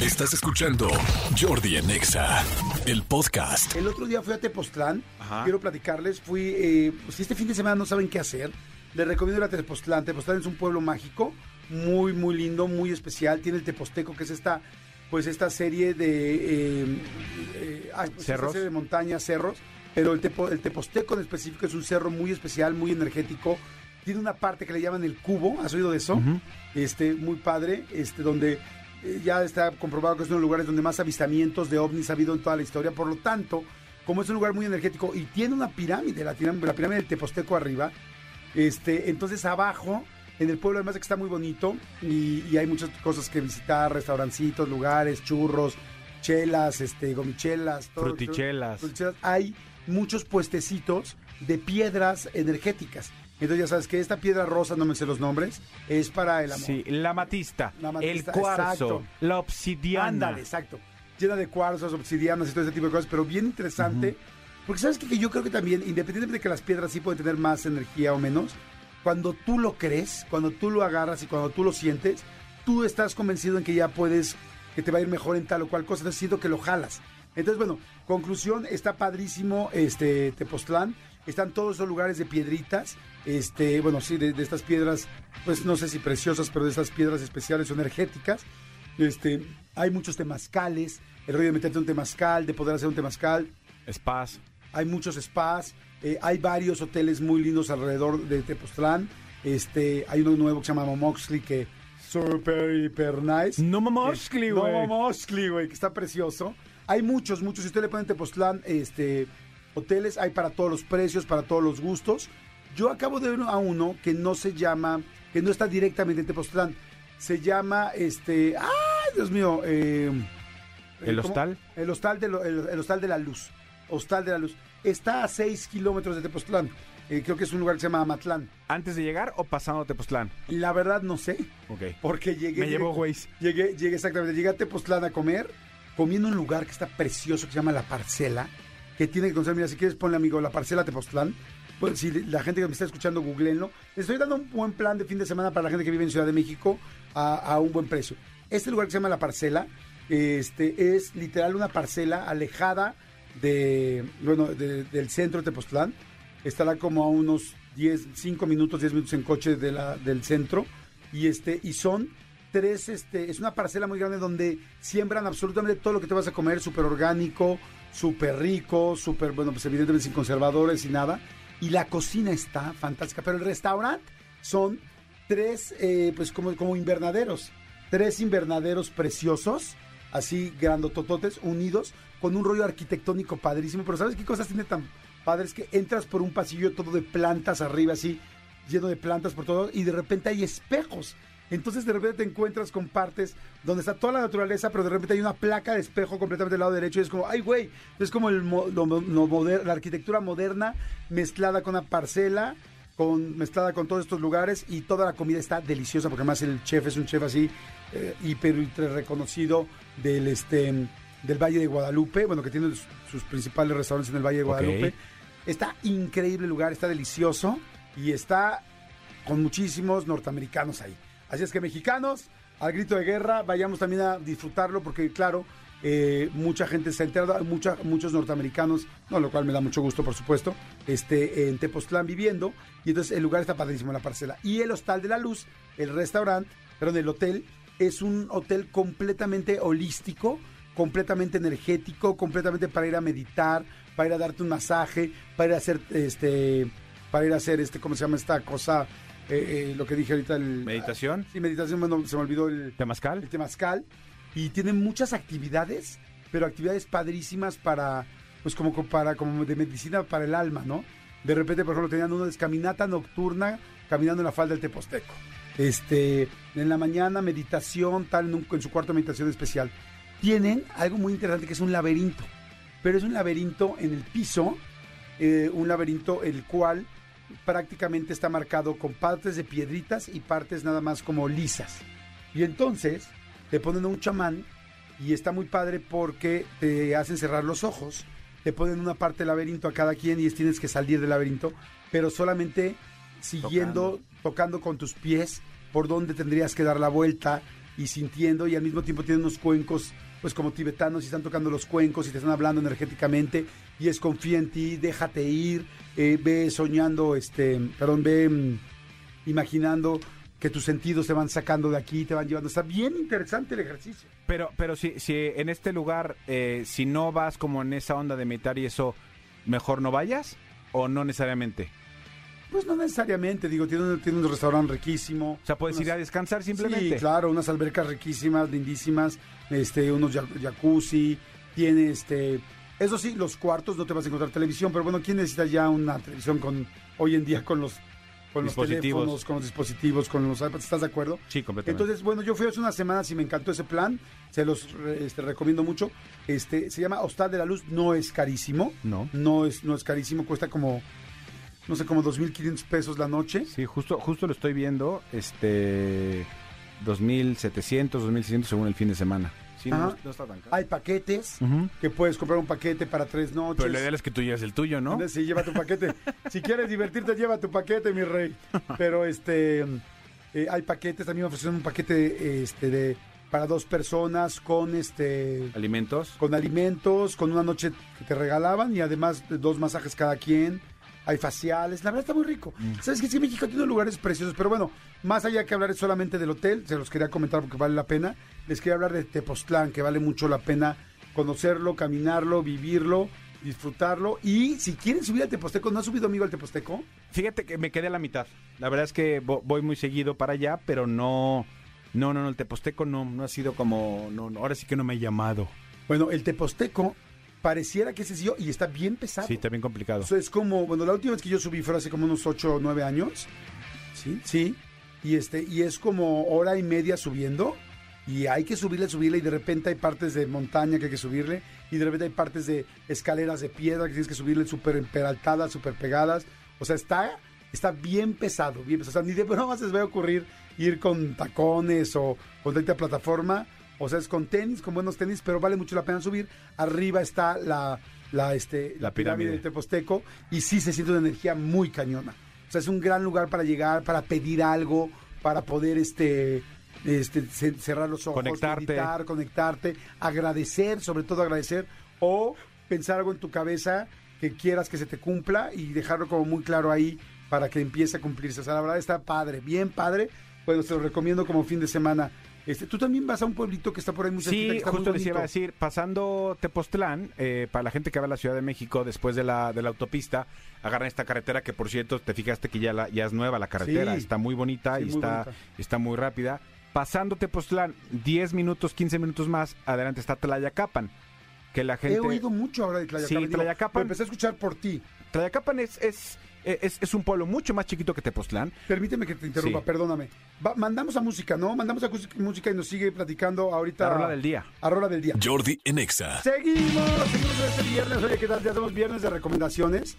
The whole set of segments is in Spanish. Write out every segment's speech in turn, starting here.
Estás escuchando Jordi Anexa, el podcast. El otro día fui a Tepoztlán. Ajá. Quiero platicarles. Fui, eh, si este fin de semana no saben qué hacer, les recomiendo ir a Tepoztlán. Tepoztlán es un pueblo mágico, muy, muy lindo, muy especial. Tiene el Teposteco, que es esta, pues esta serie de eh, eh, pues esta Cerros. serie de montañas, cerros. Pero el, Tepo- el Teposteco en específico es un cerro muy especial, muy energético. Tiene una parte que le llaman el cubo, ¿has oído de eso? Este, muy padre, este, donde ya está comprobado que es uno de los lugares donde más avistamientos de ovnis ha habido en toda la historia. Por lo tanto, como es un lugar muy energético y tiene una pirámide, la, pirámide del Teposteco arriba, este, entonces abajo, en el pueblo además de que está muy bonito y, y hay muchas cosas que visitar, restaurancitos, lugares, churros, chelas, este, gomichelas, todo- Frutichelas. frutichelas. Hay muchos puestecitos de piedras energéticas. Entonces ya sabes que esta piedra rosa, no me sé los nombres, es para el amor. Sí, la matista, La amatista, el cuarzo, exacto. la obsidiana. Ándale, exacto. Llena de cuarzos, obsidianas y todo ese tipo de cosas, pero bien interesante. Porque sabes que, que yo creo que también, independientemente de que las piedras sí pueden tener más energía o menos, cuando tú lo crees, cuando tú lo agarras y cuando tú lo sientes, tú estás convencido en que ya puedes, que te va a ir mejor en tal o cual cosa, entonces siento que lo jalas. Entonces, bueno, conclusión, está padrísimo este Tepoztlán. Están todos esos lugares de piedritas, este, bueno, sí, de, de estas piedras, pues no sé si preciosas, pero de estas piedras especiales o energéticas. Este, hay muchos temazcales, el rollo de meterte un temazcal, de poder hacer un temazcal. Spas. Hay muchos spas, eh, hay varios hoteles muy lindos alrededor de Tepoztlán. Este, hay uno nuevo que se llama Momoxley que super hiper nice. No Momoxley, güey. No Momoxley, güey, que está precioso. Hay muchos, muchos. Si usted le pone Tepoztlán, este, hoteles, hay para todos los precios, para todos los gustos. Yo acabo de ver a uno que no se llama, que no está directamente en Tepoztlán. Se llama, este, ¡ay, Dios mío! eh, ¿El ¿cómo? hostal? El hostal, de lo- el, el hostal de la luz. Hostal de la luz. Está a 6 kilómetros de Tepoztlán. Eh, creo que es un lugar que se llama Amatlán. ¿Antes de llegar o pasando a Tepoztlán? La verdad no sé, Ok. porque llegué... Me llevó Waze. Llegué, llegué exactamente, llegué a Tepoztlán a comer, comiendo en un lugar que está precioso, que se llama La Parcela, que tiene que conocer, mira, si quieres ponle amigo, La Parcela Tepoztlán, pues si la gente que me está escuchando, googleenlo. Les estoy dando un buen plan de fin de semana para la gente que vive en Ciudad de México a, a un buen precio. Este lugar que se llama La Parcela, este, es literal una parcela alejada de, bueno, de- del centro de Tepoztlán. Estará como a unos 10, 5 minutos, 10 minutos en coche de la, del centro. Y este, y son tres, este, es una parcela muy grande donde siembran absolutamente todo lo que te vas a comer, súper orgánico, súper rico, súper, bueno, pues evidentemente sin conservadores y nada. Y la cocina está fantástica, pero el restaurante son tres, eh, pues como, como invernaderos, tres invernaderos preciosos, así grandotototes, unidos, con un rollo arquitectónico padrísimo. Pero ¿sabes qué cosas tiene tan padres? Que entras por un pasillo todo de plantas arriba, así, lleno de plantas por todo, y de repente hay espejos. Entonces de repente te encuentras con partes donde está toda la naturaleza, pero de repente hay una placa de espejo completamente del lado derecho y es como, ay güey, es como el, mo- lo- lo moder- la arquitectura moderna mezclada con una parcela, con, mezclada con todos estos lugares y toda la comida está deliciosa porque además el chef es un chef así eh, hiper, ultra reconocido del este del Valle de Guadalupe, bueno que tiene sus, sus principales restaurantes en el Valle de. Guadalupe. Está increíble el lugar, está delicioso y está con muchísimos norteamericanos ahí. Así es que mexicanos, al grito de guerra, vayamos también a disfrutarlo porque claro, eh, mucha gente se ha enterado, mucha, muchos norteamericanos, no, lo cual me da mucho gusto, por supuesto, este, en Tepoztlán viviendo, y entonces el lugar está padrísimo, la parcela. Y el Hostal de la Luz, el restaurante, perdón, el hotel, es un hotel completamente holístico, completamente energético, completamente para ir a meditar, para ir a darte un masaje, para ir a hacer, este, para ir a hacer, este, ¿cómo se llama esta cosa? Eh, eh, lo que dije ahorita, el... ¿Meditación? Sí, meditación, bueno, se me olvidó el... El ¿Temazcal? temazcal. Y tiene muchas actividades, pero actividades padrísimas para, pues como co- para, como de medicina para el alma, ¿no? De repente, por ejemplo, tenían uno de caminata nocturna caminando en la falda del Teposteco. Este, en la mañana meditación, tal, en, un- en su cuarto de meditación especial. Tienen algo muy interesante que es un laberinto, pero es un laberinto en el piso, eh, un laberinto el cual prácticamente está marcado con partes de piedritas y partes nada más como lisas. Y entonces te ponen a un chamán y está muy padre porque te hacen cerrar los ojos, te ponen una parte del laberinto a cada quien y es- tienes que salir del laberinto, pero solamente siguiendo, tocando, con tus pies por donde tendrías que dar la vuelta y sintiendo y al mismo tiempo tienen unos cuencos pues como tibetanos y están tocando los cuencos y te están hablando energéticamente y es confía en ti, déjate ir, eh, ve soñando, este, perdón, ve mm, imaginando que tus sentidos te van sacando de aquí, te van llevando. Está bien interesante el ejercicio. Pero, pero si, si en este lugar, eh, si no vas como en esa onda de meditar y eso, mejor no vayas o no necesariamente. Pues no necesariamente, digo, tiene, un- tiene un restaurante riquísimo. O sea, puedes ir a descansar simplemente. Sí, claro, unas albercas riquísimas, lindísimas, este, unos jac- jacuzzi, tiene este, eso sí, los cuartos no te vas a encontrar televisión, pero bueno, ¿quién necesita ya una televisión con hoy en día con los con los Dispositivos. teléfonos, con los dispositivos, con los iPads, ¿estás de acuerdo? Sí, completamente. Entonces, bueno, yo fui hace unas semanas y me encantó ese plan, se los re- este, recomiendo mucho. Este, se llama Hostal de la Luz, no es carísimo. No. No es no es carísimo, cuesta como no sé, como 2500 pesos la noche. Sí, justo, justo lo estoy viendo, este, 2.700, 2.600 según el fin de semana. Sí, no, está tan caro. Hay paquetes que puedes comprar un paquete para tres noches. Pero lo ideal es que tú lleves el tuyo, ¿no? Sí, lleva tu paquete. si quieres divertirte, lleva tu paquete, mi rey. Pero este eh, hay paquetes, también me ofrecieron un paquete este de para dos personas con este Alimentos. con alimentos, con una noche que te regalaban y además de dos masajes cada quien. Hay faciales, la verdad está muy rico. Sabes que sí, México tiene lugares preciosos, pero bueno, más allá que hablar solamente del hotel, se los quería comentar porque vale la pena. Les quería hablar de Tepoztlán, que vale mucho la pena conocerlo, caminarlo, vivirlo, disfrutarlo. Y si quieren subir al Teposteco, ¿no has subido amigo al Teposteco? Fíjate que me quedé a la mitad. La verdad es que vo- voy muy seguido para allá, pero no, no, no, no, el Teposteco no, no ha sido como, no, no, ahora sí que no me he llamado. Bueno, el Teposteco pareciera que es sencillo y está bien pesado. Sí, está bien complicado. O sea, es como, bueno, la última vez que yo subí fue hace como unos 8 o 9 años. Sí, sí. Y este, y es como hora y media subiendo. Y hay que subirle, subirle, y de repente hay partes de montaña que hay que subirle, y de repente hay partes de escaleras de piedra que tienes que subirle súper peraltadas, súper pegadas. O sea, está, está bien pesado, bien pesado. O sea, ni de broma se les va a ocurrir ir con tacones o con tanta plataforma. O sea, es con tenis, con buenos tenis, pero vale mucho la pena subir. Arriba está la, la, este, La pirámide. de Teposteco y sí se siente una energía muy cañona. O sea, es un gran lugar para llegar, para pedir algo, para poder este, este ce- cerrar los ojos, Conectarte. meditar, conectarte, agradecer, sobre todo agradecer, o pensar algo en tu cabeza que quieras que se te cumpla y dejarlo como muy claro ahí para que empiece a cumplirse. O sea, la verdad está padre, bien padre. Bueno, te lo recomiendo como fin de semana. Este, Tú también vas a un pueblito que está por ahí muy cerquita, que Sí, está muy justo les iba a decir, pasando Tepoztlán, eh, para la gente que va a la Ciudad de México después de la, de la autopista, agarran esta carretera que por cierto te fijaste que ya, la, ya es nueva la carretera, Sí. está muy bonita Sí, y muy está, bonita. está muy rápida. Pasando Tepoztlán, 10 minutos, 15 minutos más, adelante está Tlayacapan, que la gente... He oído mucho ahora de Tlayacapan. Sí, digo, Tlayacapan. lo empecé a escuchar por ti. Tlayacapan es, es, es, es un pueblo mucho más chiquito que Tepoztlán. Permíteme que te interrumpa, Sí. perdóname. Va- mandamos a música, ¿no? Mandamos a música y nos sigue platicando ahorita. La rola del día. A rola del día. Jordi en Exa. Seguimos, seguimos este viernes. Oye, ¿qué tal? Ya somos viernes de recomendaciones.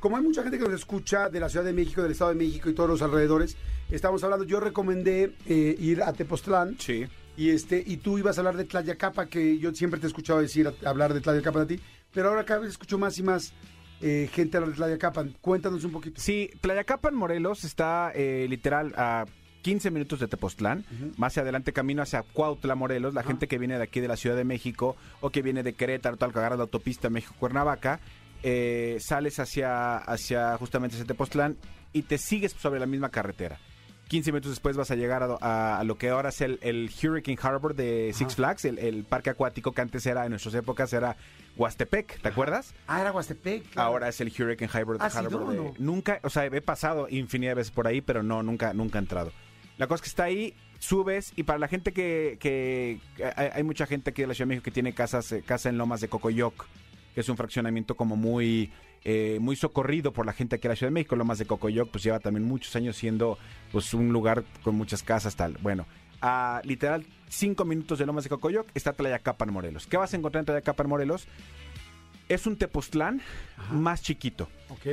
Como hay mucha gente que nos escucha de la Ciudad de México, del Estado de México y todos los alrededores, estamos hablando. Yo recomendé eh, ir a Tepoztlán. Sí. Y este, y tú ibas a hablar de Tlayacapa, que yo siempre te he escuchado decir, a- hablar de Tlayacapa de ti, pero ahora cada vez escucho más y más eh, gente hablar de Tlayacapa. Cuéntanos un poquito. Sí, Tlayacapan, Morelos, está eh, literal a 15 minutos de Tepoztlán. Más hacia adelante camino hacia Cuautla, Morelos. La gente que viene de aquí de la Ciudad de México o que viene de Querétaro, tal que agarra la autopista México-Cuernavaca, eh, sales hacia, hacia justamente ese Tepoztlán y te sigues sobre la misma carretera. 15 minutos después vas a llegar a, a- a lo que ahora es el, el Hurricane Harbor de Six Flags, el, el parque acuático que antes era, en nuestras épocas, era Huastepec, ¿te acuerdas? Ah, era Huastepec. claro. Ahora es el Hurricane Harbor, ¿Has ido Harbor de- no? Nunca, o sea, he pasado infinidad de veces por ahí, pero no, nunca, nunca he entrado. La cosa es que está ahí, subes, y para la gente que, que- hay mucha gente aquí de la Ciudad de México que tiene casas, eh, casa en Lomas de Cocoyoc, que es un fraccionamiento como muy, eh, muy socorrido por la gente aquí de la Ciudad de México. Lomas de Cocoyoc, pues lleva también muchos años siendo pues un lugar con muchas casas, tal. Bueno, a literal cinco minutos de Lomas de Cocoyoc está Tlayacapan, Morelos. ¿Qué vas a encontrar en Tlayacapan, Morelos? Es un Tepoztlán más chiquito. Ok.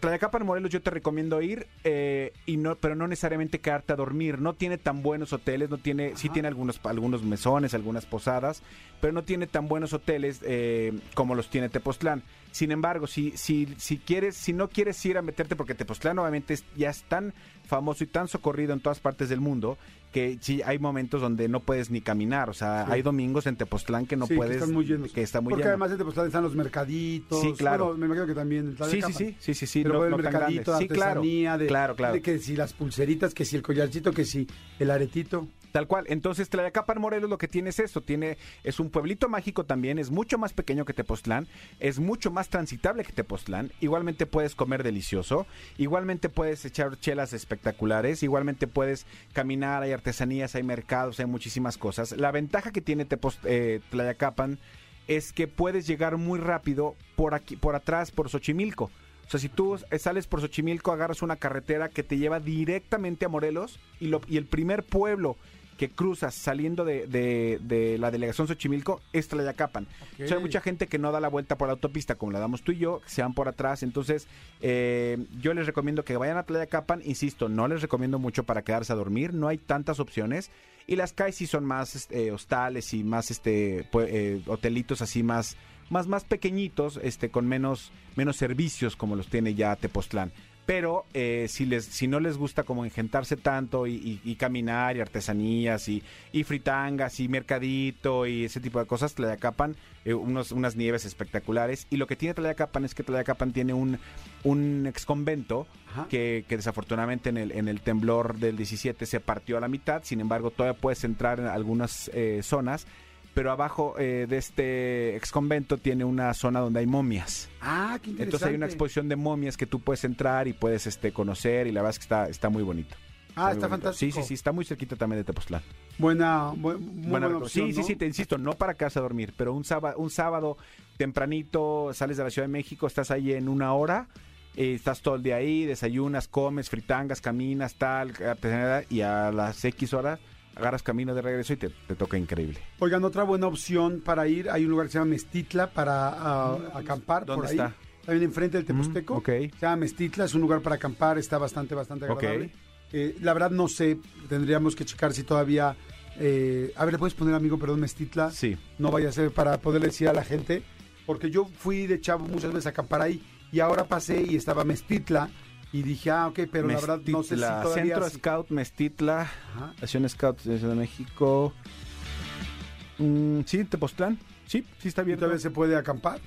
Tlayacapan, Morelos, yo te recomiendo ir, eh, y no, pero no necesariamente quedarte a dormir. No tiene tan buenos hoteles, no tiene, sí tiene algunos, algunos mesones, algunas posadas, pero no tiene tan buenos hoteles eh, como los tiene Tepoztlán. Sin embargo, si, si, si quieres, si no quieres ir a meterte, porque Tepoztlán obviamente es- ya es tan famoso y tan socorrido en todas partes del mundo, que sí hay momentos donde no puedes ni caminar. O sea, Sí. hay domingos en Tepoztlán que no Sí, puedes. que están muy llenos. que está muy Porque lleno. además en Tepoztlán están los mercaditos. Sí, claro. Bueno, me imagino que también. Sí, sí, sí, sí, sí, sí, Pero no- puede no el tan mercadito, grandes. Sí, claro, de, claro, claro. de que si las pulseritas, que si el collarcito, que si el aretito. Tal cual. Entonces, Tlayacapan Morelos lo que tiene es esto. Tiene, es un pueblito mágico también, es mucho más pequeño que Tepoztlán, es mucho más transitable que Tepoztlán. Igualmente puedes comer delicioso, igualmente puedes echar chelas espectaculares, igualmente puedes caminar, hay artesanías, hay mercados, hay muchísimas cosas. La ventaja que tiene Tepoz- eh, Tlayacapan es que puedes llegar muy rápido por aquí, por atrás, por Xochimilco. O sea, si tú sales por Xochimilco, agarras una carretera que te lleva directamente a Morelos y, lo, y el primer pueblo que cruzas saliendo de, de- de la delegación Xochimilco es Tlayacapan. O sea, hay mucha gente que no da la vuelta por la autopista como la damos tú y yo, que se van por atrás. Entonces, eh, yo les recomiendo que vayan a Tlayacapan. Insisto, no les recomiendo mucho para quedarse a dormir. No hay tantas opciones. Y las calles sí son más este, hostales y más este eh, hotelitos así más, más, más pequeñitos, este, con menos, menos servicios como los tiene ya Tepoztlán. Pero eh, si les si no les gusta como engentarse tanto y, y- y caminar y artesanías y, y fritangas y mercadito y ese tipo de cosas, Tlayacapan, eh, unos, unas nieves espectaculares. Y lo que tiene Tlayacapan es que Tlayacapan tiene un, un exconvento Ajá. que, que desafortunadamente en el, en el temblor del 17 se partió a la mitad. Sin embargo, todavía puedes entrar en algunas eh, zonas. Pero abajo eh, de este exconvento tiene una zona donde hay momias. Ah, qué interesante. Entonces hay una exposición de momias que tú puedes entrar y puedes este conocer y la verdad es que está, está muy bonito. Ah, está fantástico. Sí, sí, sí, está muy cerquita también de Tepoztlán. Buena, bu- muy buena, Buena- opción, sí, sí, ¿no? sí, te insisto, no para casa a dormir, pero un sábado, un sábado tempranito sales de la Ciudad de México, estás ahí en una hora, eh, estás todo el día ahí, desayunas, comes, fritangas, caminas, tal, y a las X horas agarras camino de regreso y te, te toca increíble. Oigan, otra buena opción para ir, hay un lugar que se llama Mestitla para acampar ¿Dónde por ahí. está? También enfrente del Teposteco. Mm, ok. Se llama Mestitla, es un lugar para acampar, está bastante, bastante agradable. Eh, la verdad no sé, tendríamos que checar si todavía... eh, a ver, ¿le puedes poner, amigo, perdón, Mestitla? Sí. No vaya a ser para poderle decir a la gente, porque yo fui de chavo muchas veces a acampar ahí y ahora pasé y estaba Mestitla y dije, ah, ok, pero la verdad no sé si todavía... Centro Scout Mestitla, Ajá. Acción Scout de Ciudad de México. Mm, sí, Tepoztlán. Sí, sí está ¿Y abierto. todavía se puede acampar.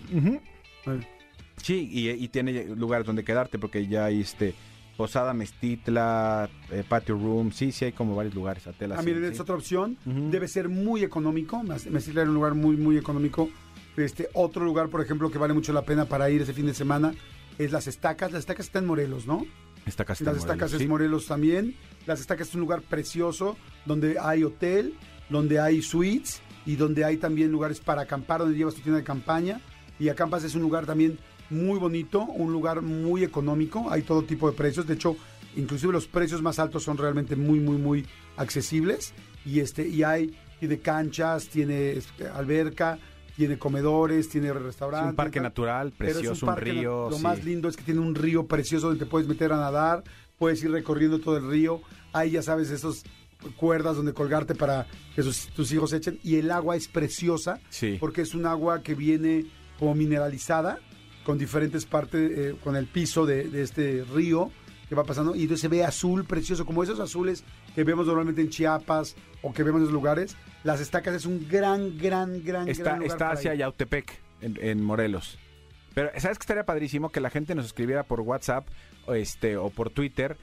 Sí, y, y tiene lugares donde quedarte porque ya hay este Posada Mestitla, eh, Patio Room, sí, sí hay como varios lugares. Atela, Ah, sí, miren, sí. es otra opción. Debe ser muy económico. Me Mestitla era un lugar muy, muy económico. Este, otro lugar, por ejemplo, que vale mucho la pena para ir ese fin de semana es Las Estacas. Las Estacas están en Morelos, ¿no? Esta casa Las está en Estacas Morelos, es Morelos también. Las Estacas es un lugar precioso donde hay hotel, donde hay suites y donde hay también lugares para acampar, donde llevas tu tienda de campaña. Y Acampas es un lugar también muy bonito, un lugar muy económico. Hay todo tipo de precios. De hecho, inclusive los precios más altos son realmente muy, muy, muy accesibles. Y este y hay tiene canchas, tiene este, alberca, tiene comedores, tiene restaurantes. un parque natural, es precioso, un, río. Lo sí. más lindo es que tiene un río precioso donde te puedes meter a nadar, puedes ir recorriendo todo el río. Hay, ya sabes, esos cuerdas donde colgarte para que sus- tus hijos echen. Y el agua es preciosa Sí. porque es un agua que viene como mineralizada con diferentes partes, eh, con el piso de, de este río que va pasando. Y entonces se ve azul precioso, como esos azules que vemos normalmente en Chiapas o que vemos en los lugares. Las estacas es un gran, gran, gran, Está, gran lugar está hacia. Yautepec, en, en Morelos. Pero, ¿sabes que estaría padrísimo? Que la gente nos escribiera por WhatsApp este, o por Twitter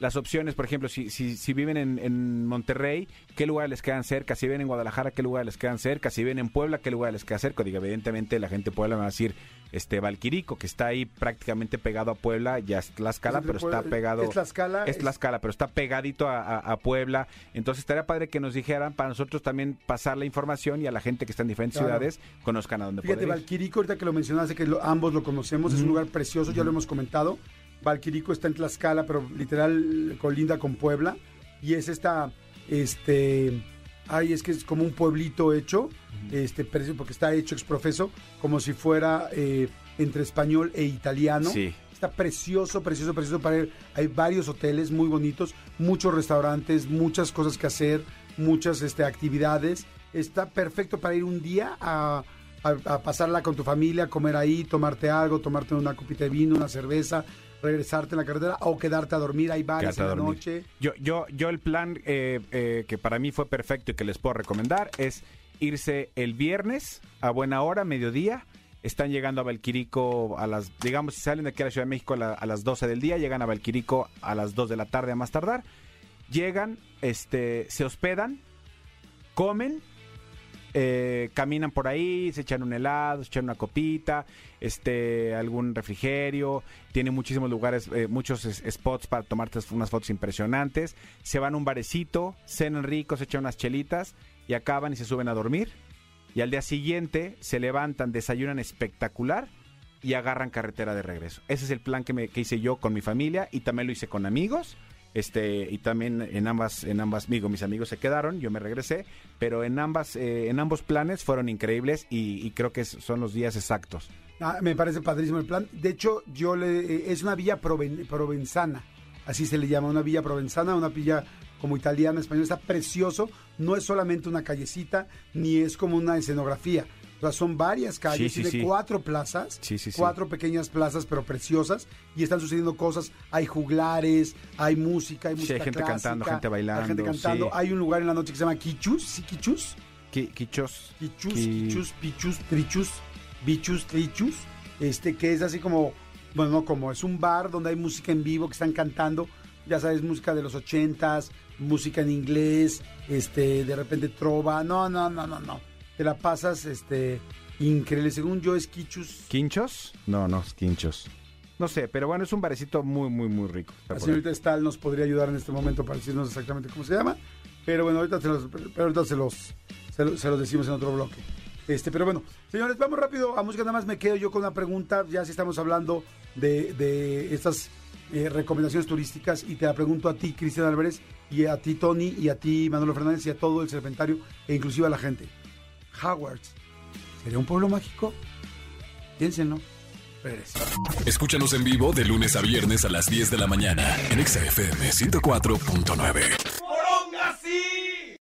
las opciones, por ejemplo, si, si, si viven en, en Monterrey, ¿qué lugares les quedan cerca? Si viven en Guadalajara, ¿qué lugares les quedan cerca? Si viven en Puebla, ¿qué lugares les queda cerca? Digo, evidentemente la gente de Puebla va a decir este Valquirico, que está ahí prácticamente pegado a Puebla, ya es Tlaxcala, Es pero está pegado... Es Tlaxcala. Es Tlaxcala, pero está pegadito a, a- a Puebla. Entonces estaría padre que nos dijeran para nosotros también pasar la información y a la gente que está en diferentes Claro. ciudades conozcan a dónde Fíjate. Valquirico, ahorita que lo mencionaste, que lo- ambos lo conocemos, es un lugar precioso, ya lo hemos comentado. Valquirico está en Tlaxcala, pero literal colinda con Puebla. Y es esta, este, ay, es que es como un pueblito hecho, este, porque está hecho exprofeso, como si fuera eh, entre español e italiano. Sí. Está Está precioso, precioso, precioso para ir. Hay varios hoteles muy bonitos, muchos restaurantes, muchas cosas que hacer, muchas este, actividades. Está perfecto para ir un día a, a- a pasarla con tu familia, comer ahí, tomarte algo, tomarte una copita de vino, una cerveza, regresarte en la carretera o quedarte a dormir. Hay bares en la noche. Yo, yo, yo el plan eh, eh, que para mí fue perfecto y que les puedo recomendar es irse el viernes a buena hora, mediodía. Están llegando a Valquirico a las, digamos, si salen de aquí a la Ciudad de México a, la- a las 12 del día, llegan a Valquirico a las 2 de la tarde a más tardar. Llegan, este, se hospedan, comen, eh, caminan por ahí, se echan un helado, se echan una copita, este, algún refrigerio, tiene muchísimos lugares, eh, muchos spots para tomarte unas fotos impresionantes, se van a un barecito, cenan ricos, se echan unas chelitas y acaban y se suben a dormir y al día siguiente se levantan, desayunan espectacular y agarran carretera de regreso. Ese es el plan que, me, que hice yo con mi familia y también lo hice con amigos. Este, y también en ambas, en ambas, digo, mis amigos se quedaron, yo me regresé, pero en ambas, eh, en ambos planes fueron increíbles y, creo que son los días exactos. Ah, me parece padrísimo el plan. De hecho, yo le eh, es una villa proven- provenzana, así se le llama, una villa provenzana, una villa como italiana, española, está precioso. No es solamente una callecita, ni es como una escenografía. Sea, son varias calles, Sí, sí, tiene sí. cuatro plazas, cuatro pequeñas plazas, pero preciosas, y están sucediendo cosas. Hay juglares, hay música, hay música hay gente clásica, cantando, gente bailando, Hay gente cantando. Hay un lugar en la noche que se llama Quichus, ¿sí Quichus? Qui- Quichos. Quichus, Qui- quichus, pichus, trichus, bichus, trichus, este que es así como, bueno, no como, es un bar donde hay música en vivo que están cantando, ya sabes, música de los ochentas, música en inglés, este, de repente trova, no, no, no, no, no, te la pasas, este, increíble, según yo es quichus, ¿Quinchos? No, no, es quinchos. No sé, pero bueno, es un barecito muy, muy, muy rico. La señorita Stahl nos podría ayudar en este momento para decirnos exactamente cómo se llama, pero bueno, ahorita se los, pero ahorita se los, se los, se los decimos en otro bloque. Este, pero bueno, señores, vamos rápido a música. Nada más me quedo yo con una pregunta. Ya si estamos hablando de, de estas eh, recomendaciones turísticas, y te la pregunto a ti, Cristian Álvarez, y a ti, Tony, y a ti, Manolo Fernández, y a todo el serpentario, e inclusive a la gente. Howards, ¿sería un pueblo mágico? Piénsenlo. Escúchanos en vivo de lunes a viernes a las 10 de la mañana en Exa FM 104.9.